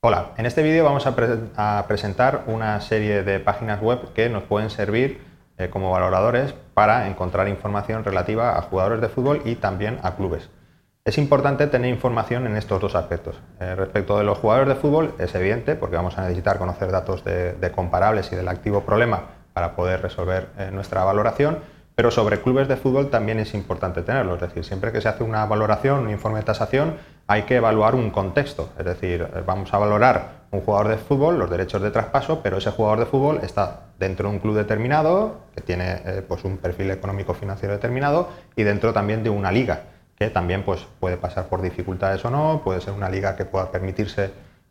Hola, en este vídeo vamos a, presentar una serie de páginas web que nos pueden servir eh, como valoradores para encontrar información relativa a jugadores de fútbol y también a clubes. Es importante tener información en estos dos aspectos. Eh, respecto de los jugadores de fútbol es evidente porque vamos a necesitar conocer datos de, comparables y del activo problema para poder resolver eh, nuestra valoración, pero sobre clubes de fútbol también es importante tenerlo. Es decir, siempre que se hace una valoración, un informe de tasación, hay que evaluar un contexto. Es decir, eh, vamos a valorar un jugador de fútbol, los derechos de traspaso, pero ese jugador de fútbol está dentro de un club determinado, que tiene eh, pues un perfil económico financiero determinado, y dentro también de una liga, que también pues, puede pasar por dificultades o no, puede ser una liga que pueda permitirse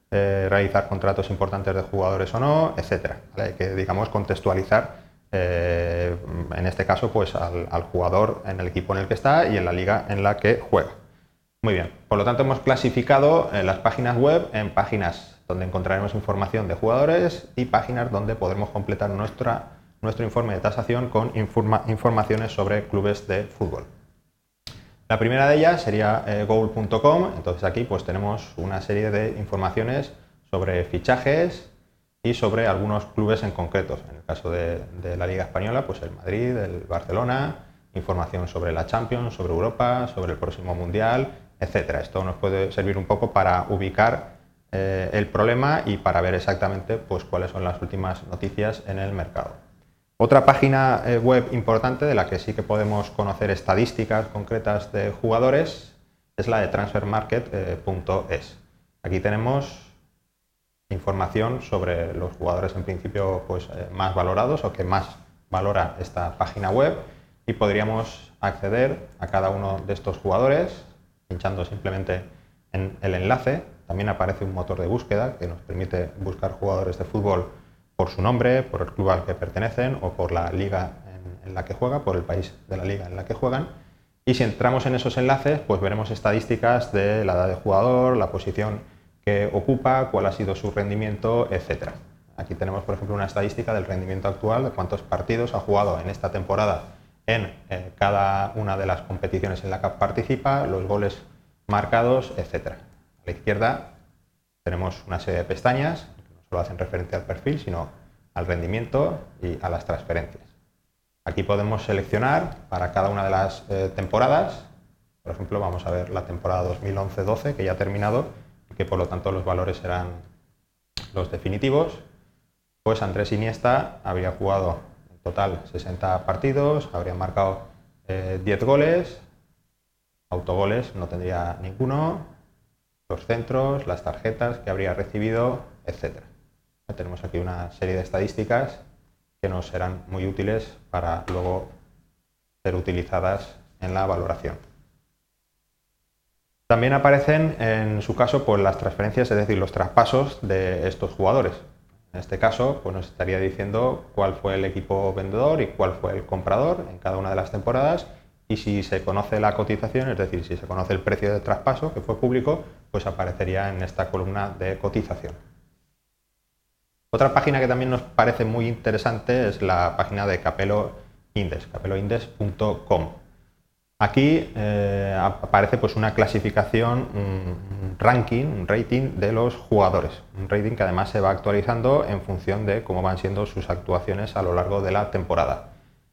eh, realizar contratos importantes de jugadores o no, etc. Hay que, digamos, contextualizar en este caso pues al, jugador en el equipo en el que está y en la liga en la que juega. Muy bien, por lo tanto hemos clasificado eh, las páginas web en páginas donde encontraremos información de jugadores y páginas donde podremos completar nuestra, nuestro informe de tasación con informaciones sobre clubes de fútbol. La primera de ellas sería eh, goal.com, entonces aquí pues tenemos una serie de informaciones sobre fichajes, y sobre algunos clubes en concretos. En el caso de, la Liga Española, pues el Madrid, el Barcelona, información sobre la Champions, sobre Europa, sobre el próximo Mundial, etcétera. Esto nos puede servir un poco para ubicar eh, el problema y para ver exactamente pues, cuáles son las últimas noticias en el mercado. Otra página eh, web importante de la que sí que podemos conocer estadísticas concretas de jugadores es la de transfermarket.es. Aquí tenemos información sobre los jugadores en principio pues, eh, más valorados o que más valora esta página web y podríamos acceder a cada uno de estos jugadores pinchando simplemente en el enlace. También aparece un motor de búsqueda que nos permite buscar jugadores de fútbol por su nombre, por el club al que pertenecen o por la liga en, la que juega, por el país de la liga en la que juegan. Y si entramos en esos enlaces, pues veremos estadísticas de la edad del jugador, la posición que ocupa, cuál ha sido su rendimiento, etc. Aquí tenemos, por ejemplo, una estadística del rendimiento actual, de cuántos partidos ha jugado en esta temporada en eh, cada una de las competiciones en la que participa, los goles marcados, etc. A la izquierda tenemos una serie de pestañas que no solo hacen referencia al perfil, sino al rendimiento y a las transferencias. Aquí podemos seleccionar para cada una de las eh, temporadas, por ejemplo, vamos a ver la temporada 2011-12 que ya ha terminado, que por lo tanto los valores serán los definitivos, pues Andrés Iniesta habría jugado total 60 partidos, habría marcado 10 eh, goles, autogoles no tendría ninguno, los centros, las tarjetas que habría recibido, etc. Tenemos aquí una serie de estadísticas que nos serán muy útiles para luego ser utilizadas en la valoración. También aparecen en su caso pues, las transferencias, es decir, los traspasos de estos jugadores. En este caso pues, nos estaría diciendo cuál fue el equipo vendedor y cuál fue el comprador en cada una de las temporadas y si se conoce la cotización, es decir, si se conoce el precio de traspaso que fue público, pues aparecería en esta columna de cotización. Otra página que también nos parece muy interesante es la página de Capelo Index, capeloindex.com. Aquí eh, aparece pues una clasificación, un ranking, un rating de los jugadores. Un rating que además se va actualizando en función de cómo van siendo sus actuaciones a lo largo de la temporada.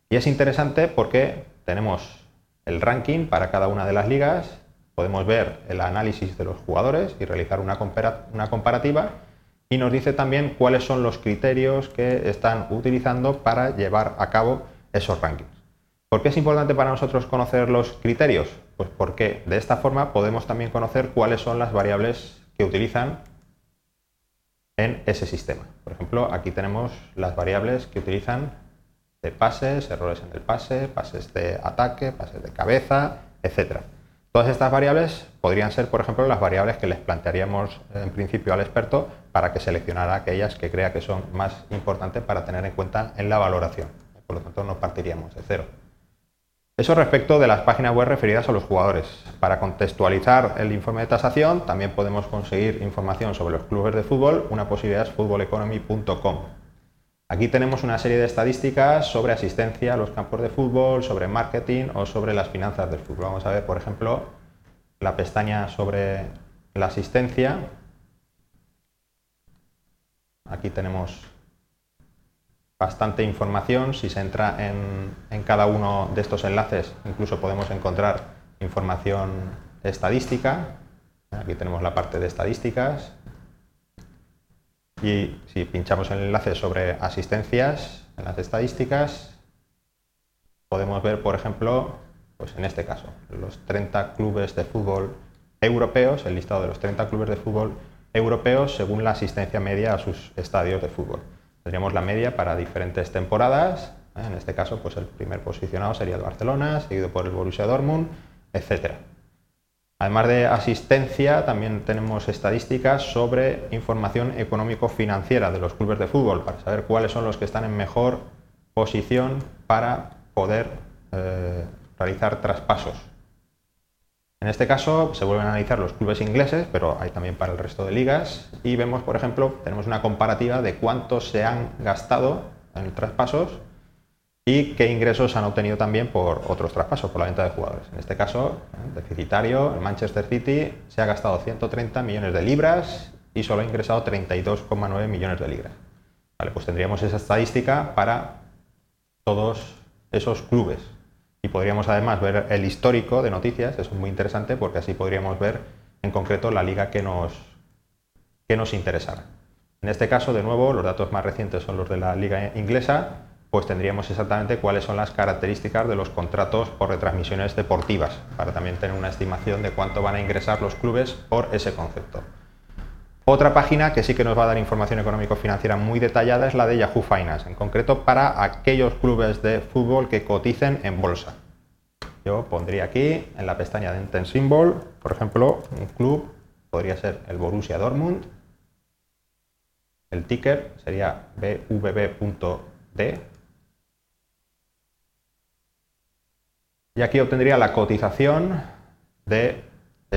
Y es interesante porque tenemos el ranking para cada una de las ligas, podemos ver el análisis de los jugadores y realizar una comparativa y nos dice también cuáles son los criterios que están utilizando para llevar a cabo esos rankings. ¿Por qué es importante para nosotros conocer los criterios? Pues porque de esta forma podemos también conocer cuáles son las variables que utilizan en ese sistema. Por ejemplo, aquí tenemos las variables que utilizan de pases, errores en el pase, pases de ataque, pases de cabeza, etc. Todas estas variables podrían ser, por ejemplo, las variables que les plantearíamos en principio al experto para que seleccionara aquellas que crea que son más importantes para tener en cuenta en la valoración. Por lo tanto, no partiríamos de cero. Eso respecto de las páginas web referidas a los jugadores. Para contextualizar el informe de tasación, también podemos conseguir información sobre los clubes de fútbol. Una posibilidad es. Aquí tenemos una serie de estadísticas sobre asistencia a los campos de fútbol, sobre marketing o sobre las finanzas del fútbol. Vamos a ver, por ejemplo, la pestaña sobre la asistencia. Aquí tenemos bastante información. Si se entra en, cada uno de estos enlaces, incluso podemos encontrar información estadística. Aquí tenemos la parte de estadísticas. Y si pinchamos el enlace sobre asistencias, en las estadísticas, podemos ver, por ejemplo, pues en este caso, los 30 clubes de fútbol europeos, el listado de los 30 clubes de fútbol europeos según la asistencia media a sus estadios de fútbol. Tendríamos la media para diferentes temporadas, ¿eh? en este caso pues el primer posicionado sería el Barcelona, seguido por el Borussia Dortmund, etc. Además de asistencia, también tenemos estadísticas sobre información económico-financiera de los clubes de fútbol, para saber cuáles son los que están en mejor posición para poder eh, realizar traspasos. En este caso se vuelven a analizar los clubes ingleses, pero hay también para el resto de ligas y vemos, por ejemplo, tenemos una comparativa de cuántos se han gastado en traspasos y qué ingresos han obtenido también por otros traspasos, por la venta de jugadores. En este caso, deficitario, el Manchester City se ha gastado 130 millones de libras y solo ha ingresado 32,9 millones de libras. Pues tendríamos esa estadística para todos esos clubes. Y podríamos además ver el histórico de noticias, eso es muy interesante porque así podríamos ver en concreto la liga que nos, que nos interesara. En este caso, de nuevo, los datos más recientes son los de la liga inglesa, pues tendríamos exactamente cuáles son las características de los contratos por retransmisiones deportivas, para también tener una estimación de cuánto van a ingresar los clubes por ese concepto. Otra página que sí que nos va a dar información económico-financiera muy detallada es la de Yahoo Finance, en concreto para aquellos clubes de fútbol que coticen en bolsa. Yo pondría aquí en la pestaña de Intent Symbol, por ejemplo, un club podría ser el Borussia Dortmund. El ticker sería bvb.d. Y aquí obtendría la cotización de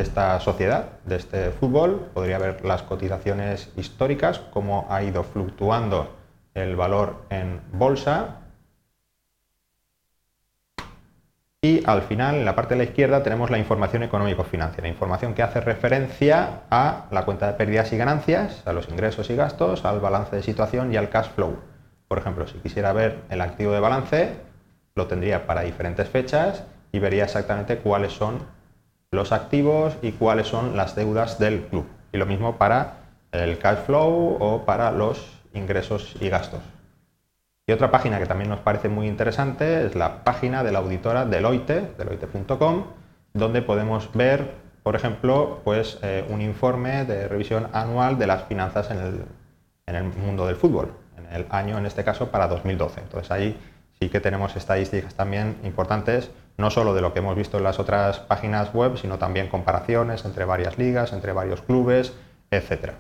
esta sociedad, de este fútbol. Podría ver las cotizaciones históricas, cómo ha ido fluctuando el valor en bolsa Y al final, en la parte de la izquierda, tenemos la información económico-financiera, información que hace referencia a la cuenta de pérdidas y ganancias, a los ingresos y gastos, al balance de situación y al cash flow. Por ejemplo, si quisiera ver el activo de balance, lo tendría para diferentes fechas y vería exactamente cuáles son los activos y cuáles son las deudas del club. Y lo mismo para el cash flow o para los ingresos y gastos. Y otra página que también nos parece muy interesante es la página de la auditora Deloitte, deloitte.com, donde podemos ver, por ejemplo, pues, eh, un informe de revisión anual de las finanzas en el, en el mundo del fútbol, en el año, en este caso, para 2012. Entonces ahí sí que tenemos estadísticas también importantes, no solo de lo que hemos visto en las otras páginas web, sino también comparaciones entre varias ligas, entre varios clubes, etcétera.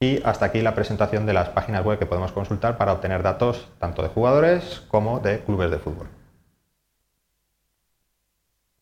Y hasta aquí la presentación de las páginas web que podemos consultar para obtener datos tanto de jugadores como de clubes de fútbol.